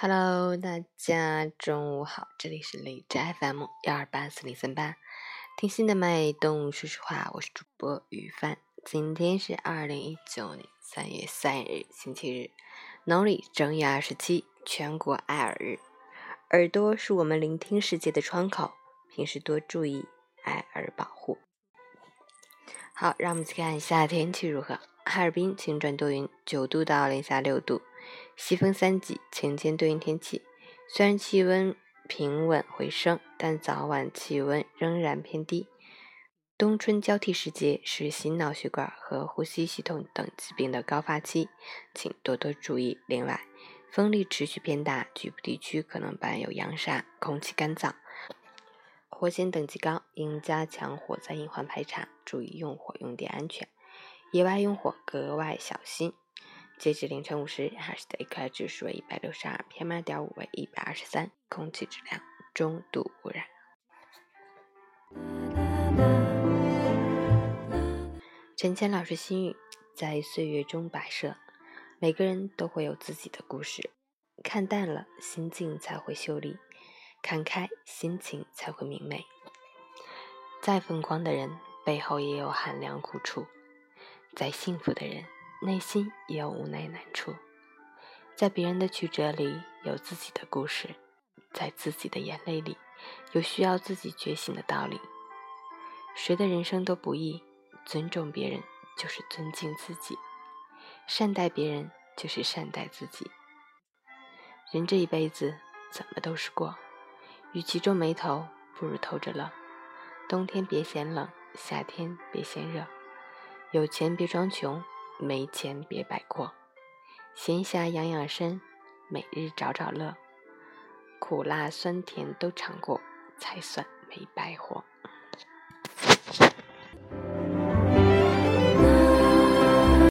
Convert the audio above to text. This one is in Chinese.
Hello，大家中午好，这里是荔枝 FM 幺二八四零三八，听心的脉动，说实话，我是主播雨帆。今天是二零一九年三月三日，星期日，农历正月二十七，全国爱耳日。耳朵是我们聆听世界的窗口，平时多注意爱耳保护。好，让我们去看一下天气如何。哈尔滨晴转多云，九度到零下六度，西风三级，晴间多云天气。虽然气温平稳回升，但早晚气温仍然偏低。冬春交替时节是心脑血管和呼吸系统等疾病的高发期，请多多注意。另外，风力持续偏大，局部地区可能伴有扬沙，空气干燥，火险等级高，应加强火灾隐患排查，注意用火用电安全。野外用火格外小心。截止凌晨五时，哈市的 AQI 指数为一百六十二，PM 二点五为一百二十三，空气质量中度污染。陈谦老师心语：在岁月中摆设，每个人都会有自己的故事。看淡了，心境才会秀丽；看开，心情才会明媚。再风光的人，背后也有寒凉苦楚。再幸福的人，内心也有无奈难处。在别人的曲折里，有自己的故事；在自己的眼泪里，有需要自己觉醒的道理。谁的人生都不易，尊重别人就是尊敬自己，善待别人就是善待自己。人这一辈子，怎么都是过，与其皱眉头，不如偷着乐。冬天别嫌冷，夏天别嫌热。有钱别装穷，没钱别摆阔，闲暇养养生，每日找找乐，苦辣酸甜都尝过，才算没白活。